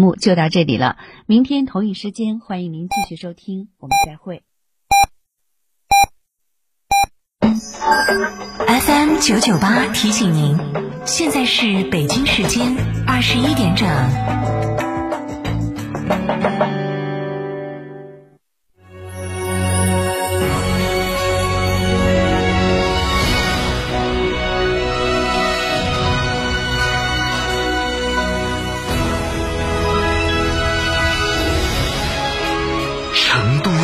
目就到这里了，明天同一时间欢迎您继续收听，我们再会。FM 九九八提醒您，现在是北京时间二十一点整。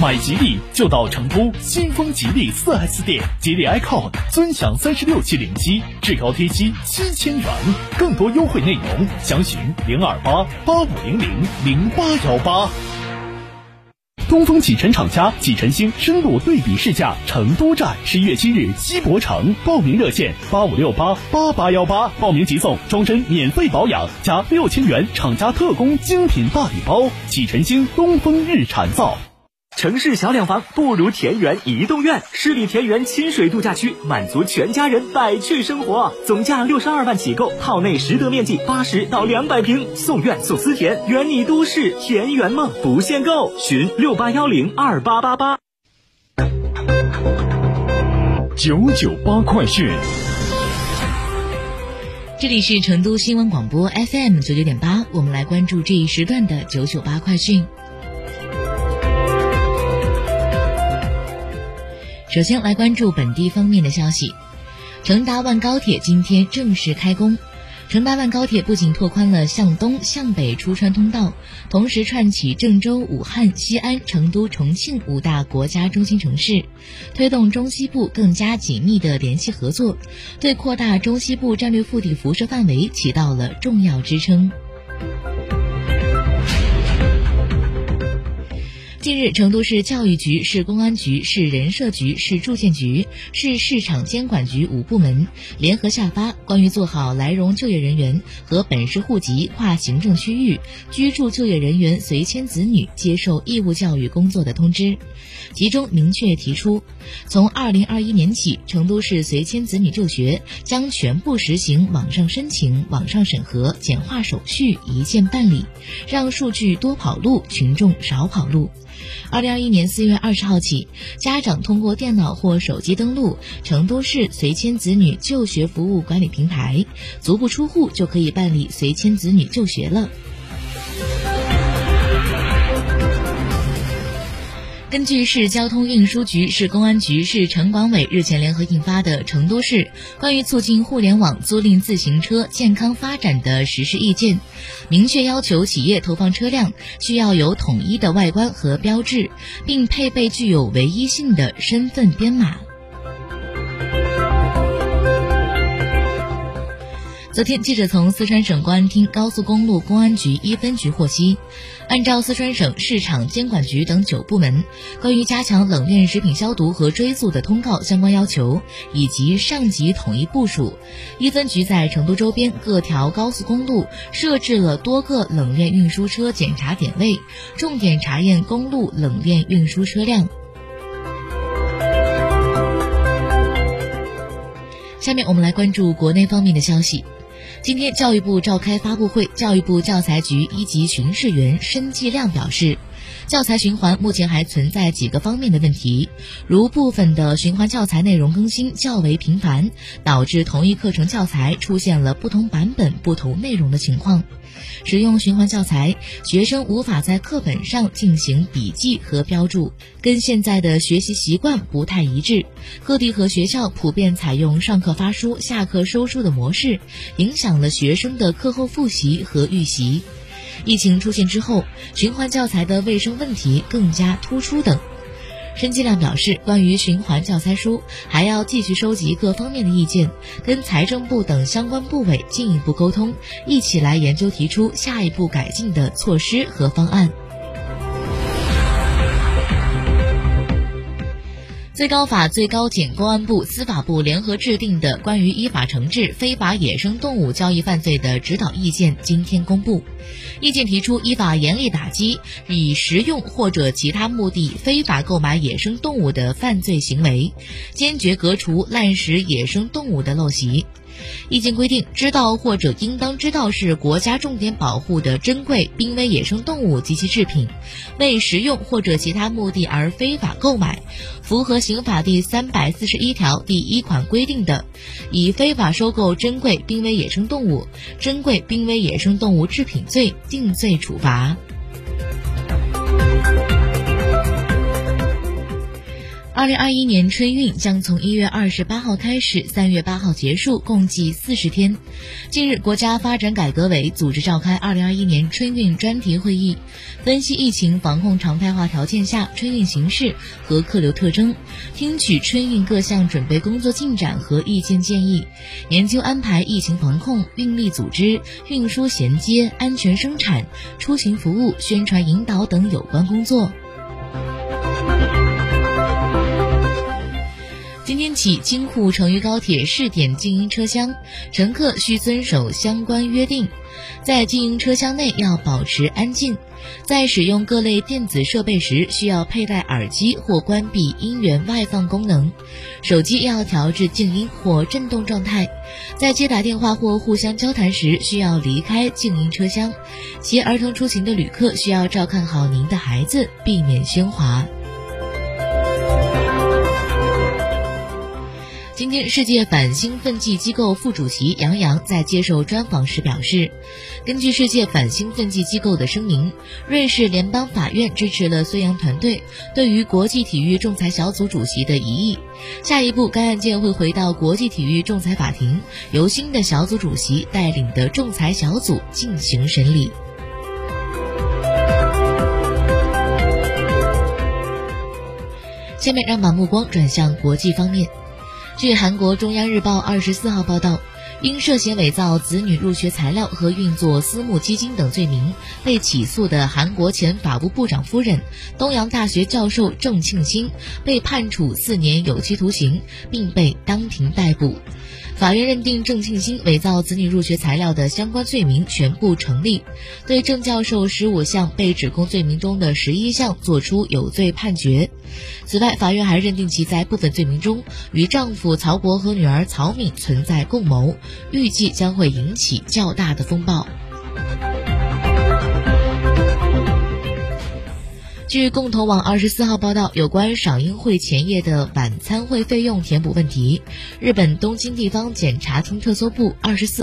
买吉利就到成都新丰吉利 4S 店，吉利 icon 尊享三十六期零息，至高贴息七千元，更多优惠内容详询零二八八五零零零八幺八。东风启辰厂家启辰星深度对比试驾成都站，十一月七日西博城，报名热线八五六八八八幺八，报名即送终身免费保养加六千元厂家特供精品大礼包。启辰星东风日产造。城市小两房不如田园移动院，十里田园亲水度假区，满足全家人百趣生活。总价六十二万起购，套内实得面积八十到两百平，送院送私田，圆你都市田园梦，不限购。询六八幺零二八八八。九九八快讯，这里是成都新闻广播 FM 九九点八，我们来关注这一时段的九九八快讯。首先来关注本地方面的消息，成达万高铁今天正式开工。成达万高铁不仅拓宽了向东、向北出川通道，同时串起郑州、武汉、西安、成都、重庆五大国家中心城市，推动中西部更加紧密的联系合作，对扩大中西部战略腹地辐射范围起到了重要支撑。近日，成都市教育局、市公安局、市人社局、市住建局、市市场监管局五部门联合下发关于做好来蓉就业人员和本市户籍跨行政区域居住就业人员随迁子女接受义务教育工作的通知，其中明确提出，从二零二一年起，成都市随迁子女就学将全部实行网上申请、网上审核，简化手续，一键办理，让数据多跑路，群众少跑路。二零二一年四月二十号起，家长通过电脑或手机登录成都市随迁子女就学服务管理平台，足不出户就可以办理随迁子女就学了。根据市交通运输局、市公安局、市城管委日前联合印发的《成都市关于促进互联网租赁自行车健康发展的实施意见》，明确要求企业投放车辆需要有统一的外观和标志，并配备具有唯一性的身份编码。昨天，记者从四川省公安厅高速公路公安局一分局获悉，按照四川省市场监管局等九部门关于加强冷链食品消毒和追溯的通告相关要求，以及上级统一部署，一分局在成都周边各条高速公路设置了多个冷链运输车检查点位，重点查验公路冷链运输车辆。下面我们来关注国内方面的消息。今天，教育部召开发布会，教育部教材局一级巡视员申继亮表示。教材循环目前还存在几个方面的问题，如部分的循环教材内容更新较为频繁，导致同一课程教材出现了不同版本、不同内容的情况；使用循环教材，学生无法在课本上进行笔记和标注，跟现在的学习习惯不太一致；各地和学校普遍采用上课发书、下课收书的模式，影响了学生的课后复习和预习。疫情出现之后，循环教材的卫生问题更加突出等。申纪亮表示，关于循环教材书，还要继续收集各方面的意见，跟财政部等相关部委进一步沟通，一起来研究提出下一步改进的措施和方案。最高法、最高检、公安部、司法部联合制定的关于依法惩治非法野生动物交易犯罪的指导意见今天公布。意见提出，依法严厉打击以食用或者其他目的非法购买野生动物的犯罪行为，坚决革除滥食野生动物的陋习。意见规定，知道或者应当知道是国家重点保护的珍贵濒危野生动物及其制品，为食用或者其他目的而非法购买，符合刑法第三百四十一条第一款规定的，以非法收购珍贵濒危野生动物、珍贵濒危野生动物制品罪定罪处罚。二零二一年春运将从一月二十八号开始，三月八号结束，共计四十天。近日，国家发展改革委组织召开二零二一年春运专题会议，分析疫情防控常态化条件下春运形势和客流特征，听取春运各项准备工作进展和意见建议，研究安排疫情防控、运力组织、运输衔接、安全生产、出行服务、宣传引导等有关工作。今天起，京沪成渝高铁试点静音车厢，乘客需遵守相关约定，在静音车厢内要保持安静，在使用各类电子设备时需要佩戴耳机或关闭音源外放功能，手机要调至静音或震动状态，在接打电话或互相交谈时需要离开静音车厢，携儿童出行的旅客需要照看好您的孩子，避免喧哗。今天，世界反兴奋剂机构副主席杨洋在接受专访时表示，根据世界反兴奋剂机构的声明，瑞士联邦法院支持了孙杨团队对于国际体育仲裁小组主席的疑议。下一步，该案件会回到国际体育仲裁法庭，由新的小组主席带领的仲裁小组进行审理。下面，让把目光转向国际方面。据韩国中央日报二十四号报道，因涉嫌伪造子女入学材料和运作私募基金等罪名被起诉的韩国前法务部长夫人、东洋大学教授郑庆欣被判处四年有期徒刑，并被当庭逮捕。法院认定郑庆新伪造子女入学材料的相关罪名全部成立，对郑教授十五项被指控罪名中的十一项作出有罪判决。此外，法院还认定其在部分罪名中与丈夫曹国和女儿曹敏存在共谋，预计将会引起较大的风暴。据共同网二十四号报道，有关赏樱会前夜的晚餐会费用填补问题，日本东京地方检察厅特搜部二十四。